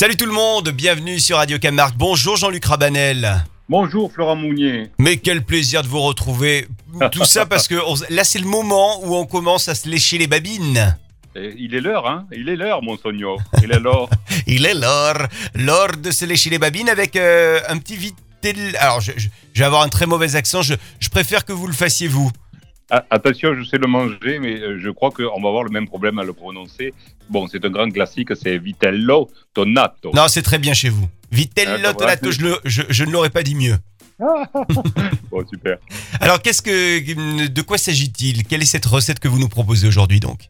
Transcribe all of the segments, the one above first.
Salut tout le monde, bienvenue sur Radio Camargue. Bonjour Jean-Luc Rabanel. Bonjour Florent Mounier. Mais quel plaisir de vous retrouver. Tout ça parce que on- là c'est le moment où on commence à se lécher les babines. Il est l'heure, hein Il est l'heure, mon. Il est l'heure. Il est l'heure, l'heure de se lécher les babines avec euh, un petit vitel. Alors je, je- je vais avoir un très mauvais accent, je, je préfère que vous le fassiez vous. Ah, attention, je sais le manger, mais euh, je crois qu'on va avoir le même problème à le prononcer. Bon, c'est un grand classique, c'est Vitello Tonato. Non, c'est très bien chez vous. Vitello Ah, va. tonato, je, le- je- je ne l'aurais pas dit mieux. Bon, super. Alors qu'est-ce que, de quoi s'agit-il? Quelle est cette recette que vous nous proposez aujourd'hui donc?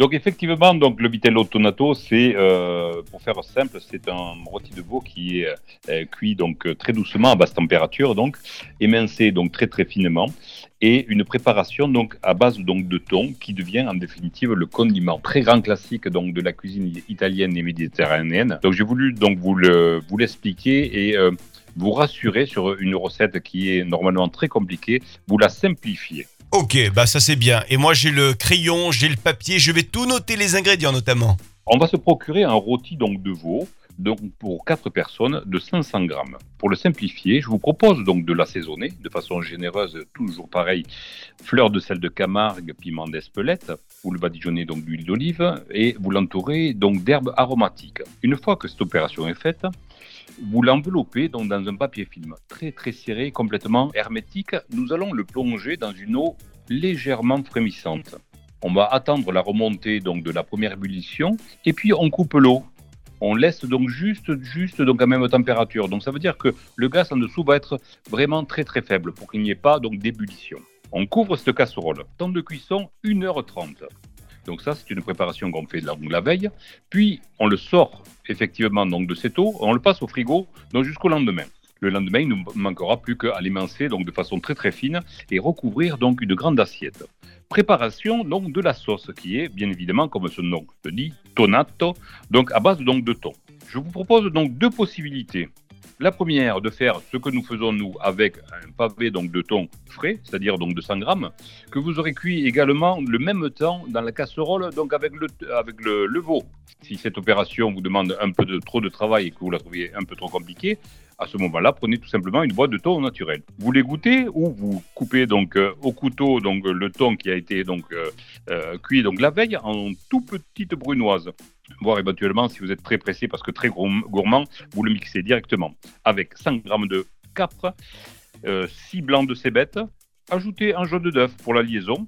Donc effectivement, donc le vitello tonato, c'est euh, pour faire simple, c'est un rôti de veau qui est euh, cuit donc euh, très doucement à basse température, donc émincé donc très très finement, et une préparation donc à base donc de thon qui devient en définitive le condiment très grand classique donc de la cuisine italienne et méditerranéenne. Donc j'ai voulu donc vous le vous l'expliquer et vous rassurer sur une recette qui est normalement très compliquée, vous la simplifiez. Ok, bah ça c'est bien. Et moi j'ai le crayon, j'ai le papier, je vais tout noter les ingrédients notamment. On va se procurer un rôti donc de veau donc pour 4 personnes de 500 grammes. Pour le simplifier, je vous propose donc de l'assaisonner de façon généreuse, toujours pareil, fleur de sel de Camargue, piment d'Espelette, vous le badigeonnez donc d'huile d'olive et vous l'entourez donc d'herbes aromatiques. Une fois que cette opération est faite, vous l'enveloppez donc dans un papier film très très serré, complètement hermétique. Nous allons le plonger dans une eau légèrement frémissante. On va attendre la remontée donc de la première ébullition et puis on coupe l'eau. On laisse donc juste, juste donc à même température. Donc ça veut dire que le gaz en dessous va être vraiment très très faible pour qu'il n'y ait pas donc d'ébullition. On couvre cette casserole. Temps de cuisson 1h30. Donc ça c'est une préparation qu'on fait donc la veille. Puis on le sort effectivement donc de cette eau, on le passe au frigo donc jusqu'au lendemain. Le lendemain, il ne manquera plus qu'à l'émincer de façon très très fine et recouvrir donc une grande assiette. Préparation donc de la sauce qui est bien évidemment comme son nom le dit tonato donc à base donc de thon. Je vous propose donc deux possibilités. La première de faire ce que nous faisons nous avec un pavé donc de thon frais, c'est-à-dire donc de 100 grammes, que vous aurez cuit également le même temps dans la casserole donc avec le avec le, veau. Si cette opération vous demande un peu de trop de travail et que vous la trouviez un peu trop compliquée, à ce moment-là, prenez tout simplement une boîte de thon naturel. Vous les goûtez ou vous coupez donc euh, au couteau donc le thon qui a été donc euh, euh, cuit donc la veille en tout petites brunoises. Voire éventuellement, si vous êtes très pressé parce que très gourm- gourmand, vous le mixez directement avec 100 g de capre, euh, 6 blancs de cébette, ajoutez un jaune d'œuf pour la liaison,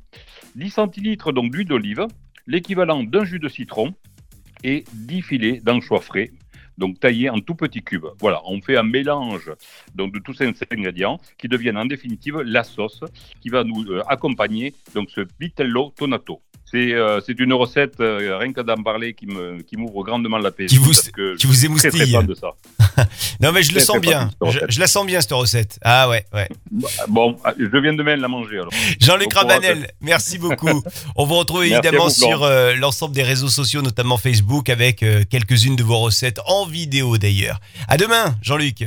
10 centilitres d'huile d'olive, l'équivalent d'un jus de citron et 10 filets d'anchois frais donc taillés en tout petits cubes. Voilà, on fait un mélange donc de tous ces ingrédients qui deviennent en définitive la sauce qui va nous euh, accompagner donc ce vitello tonato. C'est euh, c'est une recette euh, rien que d'en parler qui me qui m'ouvre grandement l'appétit Qui vous- que qui vous je suis très très émoustille. de ça. Non mais je le sens bien. Je, la sens bien cette recette. Ah ouais, ouais. Bon, je viens demain la manger alors. Jean-Luc. Rabanel, merci beaucoup. On vous retrouve évidemment vous, sur euh, l'ensemble des réseaux sociaux, notamment Facebook, avec quelques-unes de vos recettes en vidéo d'ailleurs. À demain, Jean-Luc.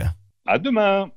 À demain.